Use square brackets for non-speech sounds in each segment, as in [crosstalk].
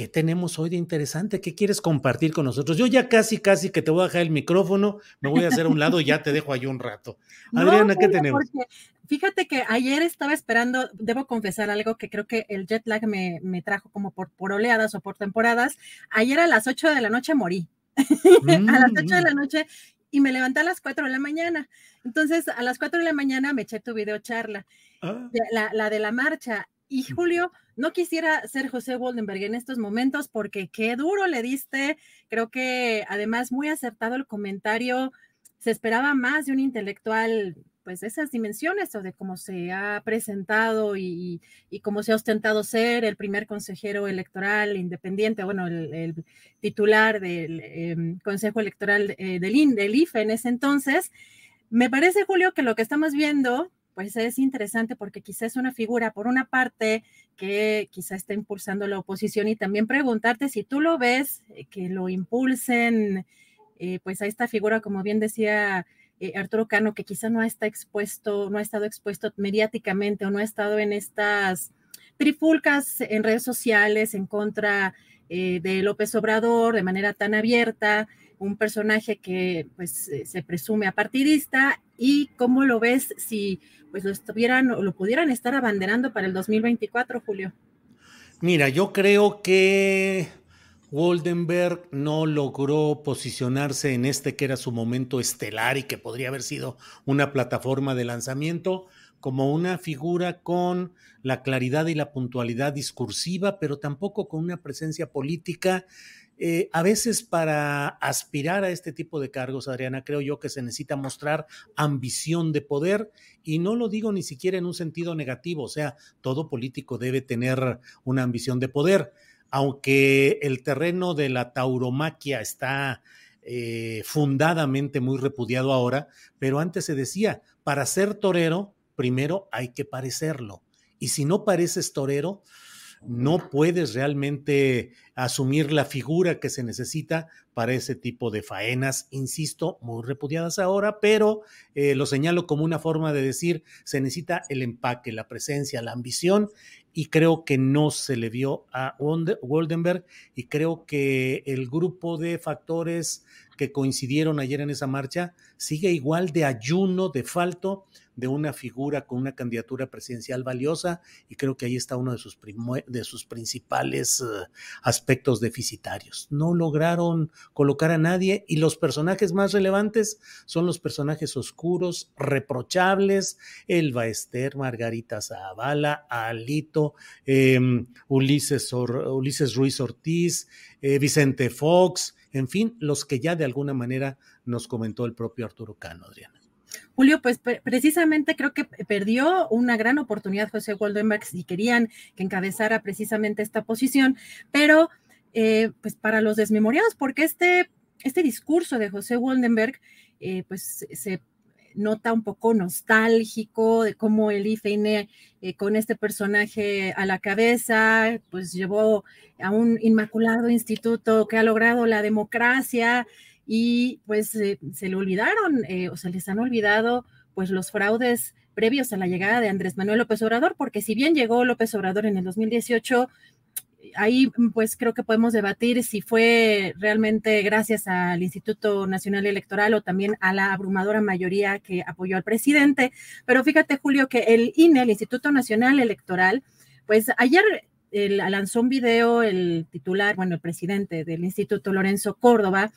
¿qué tenemos hoy de interesante? ¿Qué quieres compartir con nosotros? Yo ya casi, casi que te voy a dejar el micrófono, me voy a hacer a un lado y ya te dejo ahí un rato. [laughs] Adriana, ¿qué tenemos? Fíjate que ayer estaba esperando, debo confesar algo que creo que el jet lag me, me trajo como por, por oleadas o por temporadas. Ayer a las 8 de la noche morí. [laughs] a las 8 de la noche y me levanté a las 4 de la mañana. Entonces, a las 4 de la mañana me eché tu video charla, Ah, la, la de la marcha. Y Julio, no quisiera ser José Woldenberg en estos momentos porque qué duro le diste. Creo que además muy acertado el comentario. Se esperaba más de un intelectual, pues de esas dimensiones o de cómo se ha presentado y, cómo se ha ostentado ser el primer consejero electoral independiente, bueno, el, el titular del eh, Consejo Electoral eh, del, IN, del IFE en ese entonces. Me parece, Julio, que lo que estamos viendo pues es interesante porque quizás es una figura, por una parte, que quizá está impulsando la oposición y también preguntarte si tú lo ves, eh, que lo impulsen, eh, pues a esta figura, como bien decía eh, Arturo Cano, que quizá no expuesto, no ha estado expuesto mediáticamente o no ha estado en estas trifulcas en redes sociales en contra de López Obrador de manera tan abierta, un personaje que pues eh, se presume apartidista y cómo lo ves si pues lo estuvieran o lo pudieran estar abanderando para el 2024, Julio. Mira, yo creo que Woldenberg no logró posicionarse en este que era su momento estelar y que podría haber sido una plataforma de lanzamiento como una figura con la claridad y la puntualidad discursiva, pero tampoco con una presencia política. Eh, a veces para aspirar a este tipo de cargos, Adriana, creo yo que se necesita mostrar ambición de poder y no lo digo ni siquiera en un sentido negativo, o sea, todo político debe tener una ambición de poder, aunque el terreno de la tauromaquia está eh, fundadamente muy repudiado ahora, pero antes se decía, para ser torero, primero hay que parecerlo. Y si no pareces torero, no puedes realmente asumir la figura que se necesita para ese tipo de faenas, insisto, muy repudiadas ahora, pero eh, lo señalo como una forma de decir, se necesita el empaque, la presencia, la ambición, y creo que no se le vio a Goldenberg, y creo que el grupo de factores que coincidieron ayer en esa marcha sigue igual de ayuno, de falto de una figura con una candidatura presidencial valiosa y creo que ahí está uno de sus, de sus principales uh, aspectos deficitarios. No lograron colocar a nadie y los personajes más relevantes son los personajes oscuros, reprochables, Elba Ester, Margarita Zavala, Alito, eh, Ulises, Ulises, Ruiz Ortiz, eh, Vicente Fox, en fin, los que ya de alguna manera nos comentó el propio Arturo Cano, Adriana. Julio, pues precisamente creo que perdió una gran oportunidad José Goldenberg si querían que encabezara precisamente esta posición, pero eh, pues para los desmemoriados, porque este, este discurso de José Goldenberg, eh, pues se nota un poco nostálgico de cómo el IFEINE eh, con este personaje a la cabeza, pues llevó a un inmaculado instituto que ha logrado la democracia y pues eh, se le olvidaron eh, o se les han olvidado pues los fraudes previos a la llegada de Andrés Manuel López Obrador, porque si bien llegó López Obrador en el 2018, ahí pues creo que podemos debatir si fue realmente gracias al Instituto Nacional Electoral o también a la abrumadora mayoría que apoyó al presidente. Pero fíjate, Julio, que el INE, el Instituto Nacional Electoral, pues ayer lanzó un video el titular, bueno, el presidente del instituto, Lorenzo Córdoba,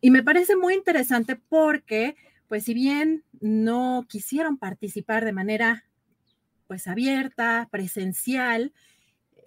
y me parece muy interesante porque, pues si bien no quisieron participar de manera pues abierta, presencial,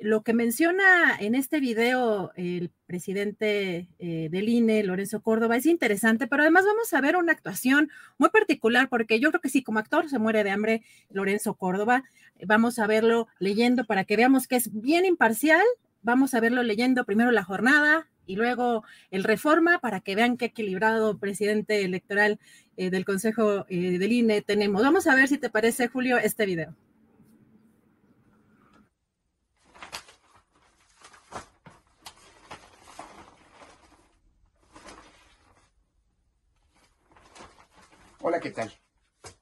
lo que menciona en este video el presidente eh, del INE, Lorenzo Córdoba, es interesante, pero además vamos a ver una actuación muy particular, porque yo creo que sí, como actor se muere de hambre Lorenzo Córdoba. Vamos a verlo leyendo para que veamos que es bien imparcial. Vamos a verlo leyendo primero la jornada y luego el reforma para que vean qué equilibrado presidente electoral eh, del Consejo eh, del INE tenemos. Vamos a ver si te parece, Julio, este video. Hola, ¿qué tal?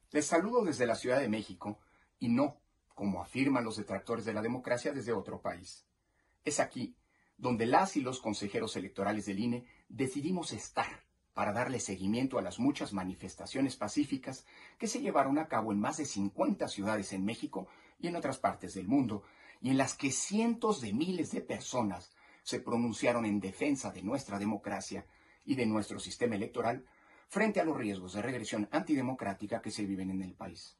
Les saludo desde la Ciudad de México y no, como afirman los detractores de la democracia, desde otro país. Es aquí donde las y los consejeros electorales del INE decidimos estar para darle seguimiento a las muchas manifestaciones pacíficas que se llevaron a cabo en más de 50 ciudades en México y en otras partes del mundo, y en las que cientos de miles de personas se pronunciaron en defensa de nuestra democracia y de nuestro sistema electoral frente a los riesgos de regresión antidemocrática que se viven en el país.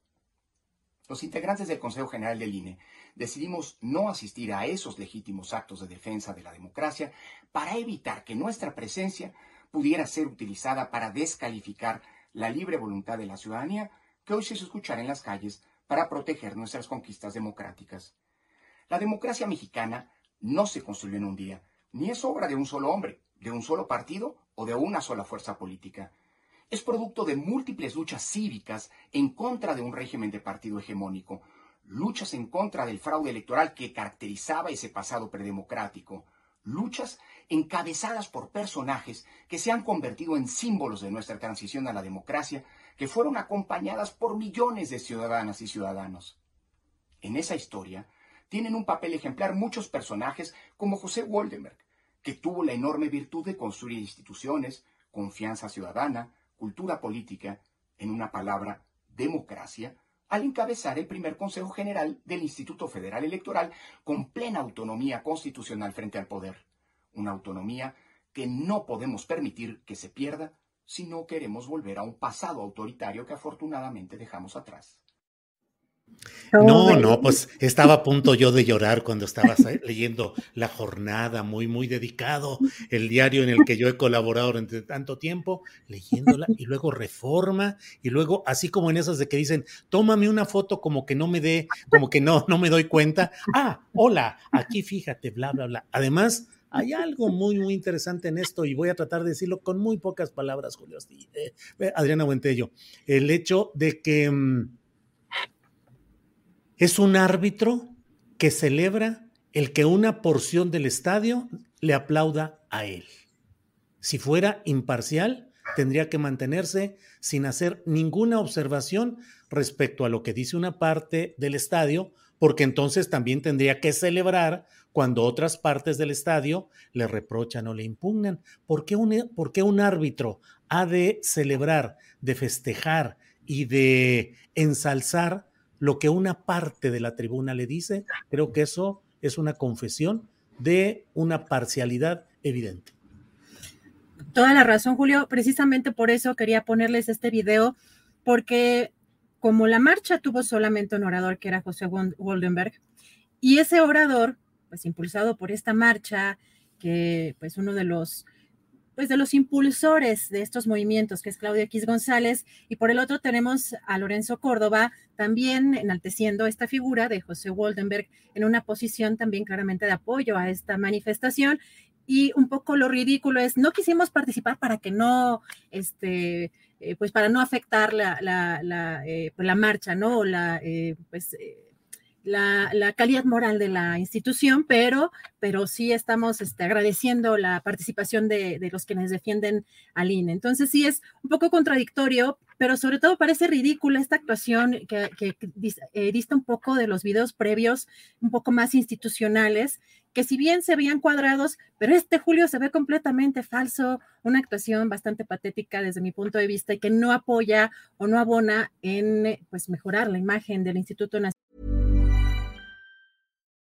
Los integrantes del Consejo General del INE decidimos no asistir a esos legítimos actos de defensa de la democracia para evitar que nuestra presencia pudiera ser utilizada para descalificar la libre voluntad de la ciudadanía que hoy se escuchar en las calles para proteger nuestras conquistas democráticas. La democracia mexicana no se construyó en un día, ni es obra de un solo hombre, de un solo partido o de una sola fuerza política es producto de múltiples luchas cívicas en contra de un régimen de partido hegemónico, luchas en contra del fraude electoral que caracterizaba ese pasado predemocrático, luchas encabezadas por personajes que se han convertido en símbolos de nuestra transición a la democracia, que fueron acompañadas por millones de ciudadanas y ciudadanos. En esa historia tienen un papel ejemplar muchos personajes como José Woldenberg, que tuvo la enorme virtud de construir instituciones, confianza ciudadana, cultura política, en una palabra, democracia, al encabezar el primer Consejo General del Instituto Federal Electoral con plena autonomía constitucional frente al poder. Una autonomía que no podemos permitir que se pierda si no queremos volver a un pasado autoritario que afortunadamente dejamos atrás. No, no, pues estaba a punto yo de llorar cuando estabas leyendo La Jornada, muy, muy dedicado, el diario en el que yo he colaborado durante tanto tiempo, leyéndola, y luego Reforma, y luego, así como en esas de que dicen, tómame una foto como que no me dé, como que no, no me doy cuenta. Ah, hola, aquí fíjate, bla, bla, bla. Además, hay algo muy, muy interesante en esto, y voy a tratar de decirlo con muy pocas palabras, Julio. Eh, Adriana Buentello, el hecho de que mm, es un árbitro que celebra el que una porción del estadio le aplauda a él. Si fuera imparcial, tendría que mantenerse sin hacer ninguna observación respecto a lo que dice una parte del estadio, porque entonces también tendría que celebrar cuando otras partes del estadio le reprochan o le impugnan. ¿Por qué un, por qué un árbitro ha de celebrar, de festejar y de ensalzar lo que una parte de la tribuna le dice, creo que eso es una confesión de una parcialidad evidente. Toda la razón, Julio. Precisamente por eso quería ponerles este video, porque como la marcha tuvo solamente un orador, que era José Goldenberg, y ese orador, pues impulsado por esta marcha, que pues uno de los pues de los impulsores de estos movimientos, que es Claudio X González, y por el otro tenemos a Lorenzo Córdoba, también enalteciendo esta figura de José Waldenberg en una posición también claramente de apoyo a esta manifestación. Y un poco lo ridículo es, no quisimos participar para que no, este, eh, pues para no afectar la, la, eh, pues, marcha, ¿no? La, eh, pues la, calidad moral de la institución, pero, pero sí estamos este, agradeciendo la participación de, de, los quienes defienden al INE. Entonces sí es un poco contradictorio, pero sobre todo parece ridícula esta actuación que, que eh, dista un poco de los videos previos, un poco más institucionales, que si bien se veían cuadrados, pero este Julio se ve completamente falso, una actuación bastante patética desde mi punto de vista y que no apoya o no abona en pues mejorar la imagen del Instituto Nacional.